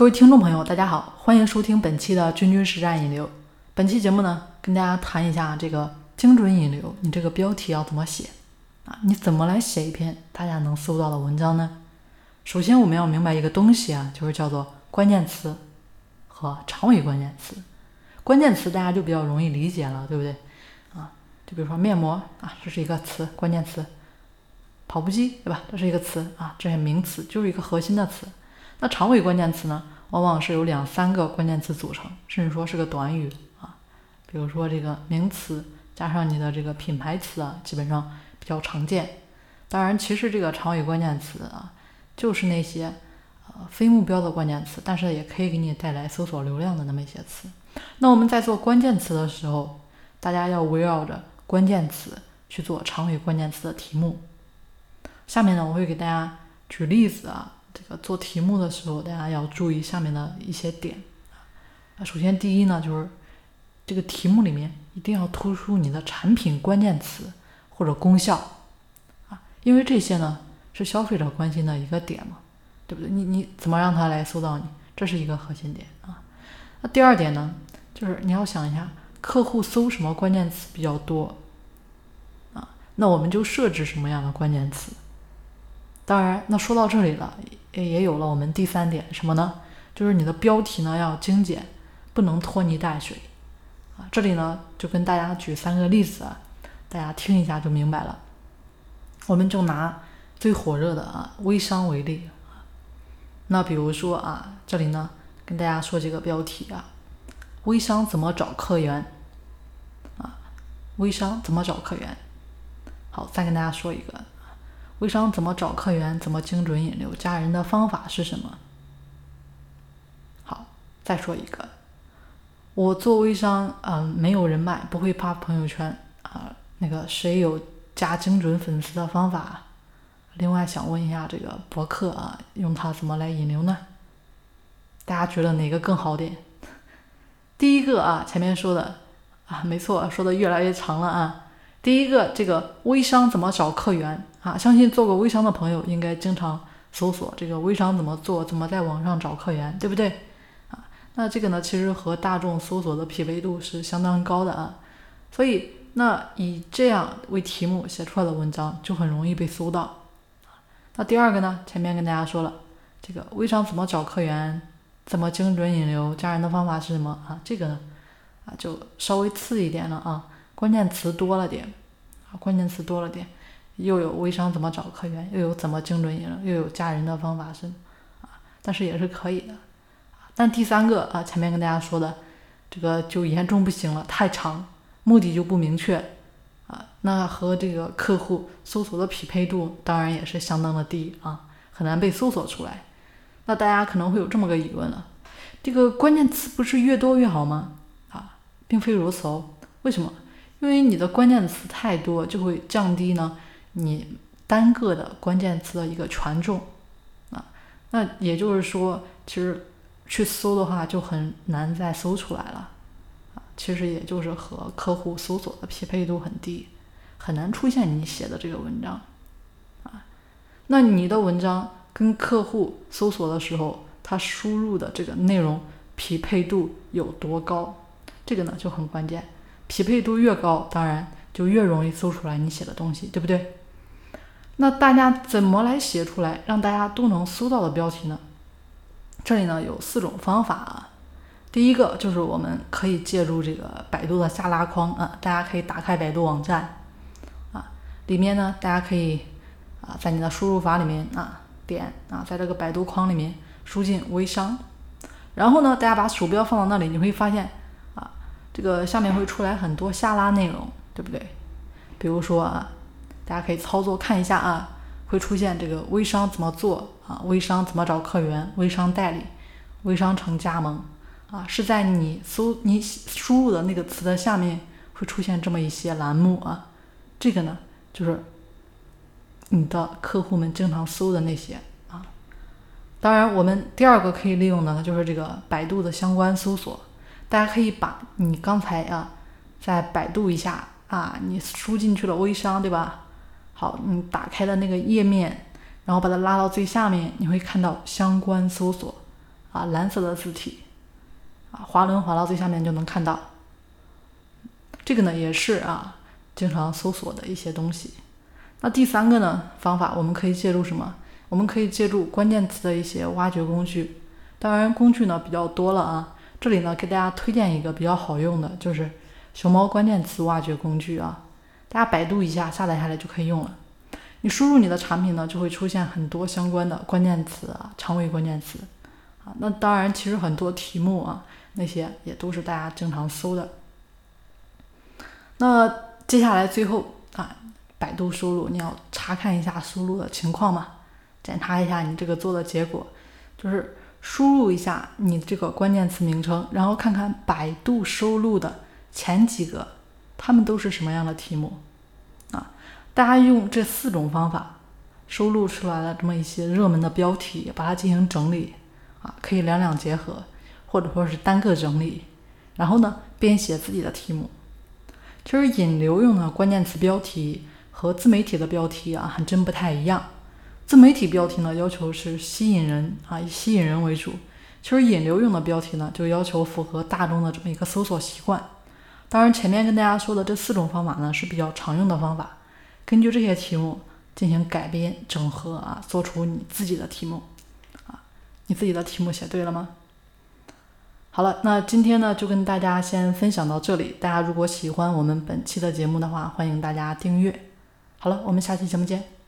各位听众朋友，大家好，欢迎收听本期的君君实战引流。本期节目呢，跟大家谈一下这个精准引流，你这个标题要怎么写啊？你怎么来写一篇大家能搜到的文章呢？首先，我们要明白一个东西啊，就是叫做关键词和长尾关键词。关键词大家就比较容易理解了，对不对？啊，就比如说面膜啊，这是一个词，关键词；跑步机，对吧？这是一个词啊，这些名词就是一个核心的词。那长尾关键词呢，往往是由两三个关键词组成，甚至说是个短语啊。比如说这个名词加上你的这个品牌词啊，基本上比较常见。当然，其实这个长尾关键词啊，就是那些呃非目标的关键词，但是也可以给你带来搜索流量的那么一些词。那我们在做关键词的时候，大家要围绕着关键词去做长尾关键词的题目。下面呢，我会给大家举例子啊。这个做题目的时候，大家要注意下面的一些点啊。首先，第一呢，就是这个题目里面一定要突出你的产品关键词或者功效啊，因为这些呢是消费者关心的一个点嘛，对不对？你你怎么让他来搜到你，这是一个核心点啊。那第二点呢，就是你要想一下客户搜什么关键词比较多啊，那我们就设置什么样的关键词。当然，那说到这里了。也也有了我们第三点什么呢？就是你的标题呢要精简，不能拖泥带水啊。这里呢就跟大家举三个例子，大家听一下就明白了。我们就拿最火热的啊微商为例。那比如说啊，这里呢跟大家说这个标题啊，微商怎么找客源啊？微商怎么找客源？好，再跟大家说一个。微商怎么找客源？怎么精准引流？加人的方法是什么？好，再说一个，我做微商，嗯，没有人脉，不会发朋友圈啊。那个谁有加精准粉丝的方法？另外想问一下，这个博客啊，用它怎么来引流呢？大家觉得哪个更好点？第一个啊，前面说的啊，没错，说的越来越长了啊。第一个，这个微商怎么找客源？啊，相信做过微商的朋友应该经常搜索这个微商怎么做，怎么在网上找客源，对不对？啊，那这个呢，其实和大众搜索的匹配度是相当高的啊。所以，那以这样为题目写出来的文章就很容易被搜到。那第二个呢，前面跟大家说了，这个微商怎么找客源，怎么精准引流，加人的方法是什么啊？这个呢，啊，就稍微次一点了啊，关键词多了点啊，关键词多了点。又有微商怎么找客源，又有怎么精准引流，又有加人的方法是啊，但是也是可以的但第三个啊，前面跟大家说的这个就严重不行了，太长，目的就不明确啊，那和这个客户搜索的匹配度当然也是相当的低啊，很难被搜索出来。那大家可能会有这么个疑问了，这个关键词不是越多越好吗？啊，并非如此哦。为什么？因为你的关键词太多，就会降低呢。你单个的关键词的一个权重啊，那也就是说，其实去搜的话就很难再搜出来了啊。其实也就是和客户搜索的匹配度很低，很难出现你写的这个文章啊。那你的文章跟客户搜索的时候，他输入的这个内容匹配度有多高？这个呢就很关键。匹配度越高，当然就越容易搜出来你写的东西，对不对？那大家怎么来写出来让大家都能搜到的标题呢？这里呢有四种方法啊。第一个就是我们可以借助这个百度的下拉框啊，大家可以打开百度网站啊，里面呢大家可以啊在你的输入法里面啊点啊，在这个百度框里面输进微商，然后呢大家把鼠标放到那里，你会发现这个下面会出来很多下拉内容，对不对？比如说啊。大家可以操作看一下啊，会出现这个微商怎么做啊？微商怎么找客源？微商代理？微商成加盟？啊，是在你搜你输入的那个词的下面会出现这么一些栏目啊。这个呢，就是你的客户们经常搜的那些啊。当然，我们第二个可以利用的呢，就是这个百度的相关搜索。大家可以把你刚才啊，在百度一下啊，你输进去了微商，对吧？好，你打开的那个页面，然后把它拉到最下面，你会看到相关搜索，啊，蓝色的字体，啊，滑轮滑到最下面就能看到。这个呢也是啊，经常搜索的一些东西。那第三个呢方法，我们可以借助什么？我们可以借助关键词的一些挖掘工具。当然工具呢比较多了啊，这里呢给大家推荐一个比较好用的，就是熊猫关键词挖掘工具啊。大家百度一下，下载下来就可以用了。你输入你的产品呢，就会出现很多相关的关键词啊，长尾关键词啊。那当然，其实很多题目啊，那些也都是大家经常搜的。那接下来最后啊，百度输入你要查看一下输入的情况嘛，检查一下你这个做的结果，就是输入一下你这个关键词名称，然后看看百度收录的前几个，他们都是什么样的题目。啊大家用这四种方法收录出来的这么一些热门的标题，把它进行整理啊，可以两两结合，或者说是单个整理，然后呢编写自己的题目。其实引流用的关键词标题和自媒体的标题啊，还真不太一样。自媒体标题呢要求是吸引人啊，以吸引人为主。其实引流用的标题呢，就要求符合大众的这么一个搜索习惯。当然，前面跟大家说的这四种方法呢，是比较常用的方法。根据这些题目进行改编整合啊，做出你自己的题目啊，你自己的题目写对了吗？好了，那今天呢就跟大家先分享到这里。大家如果喜欢我们本期的节目的话，欢迎大家订阅。好了，我们下期节目见。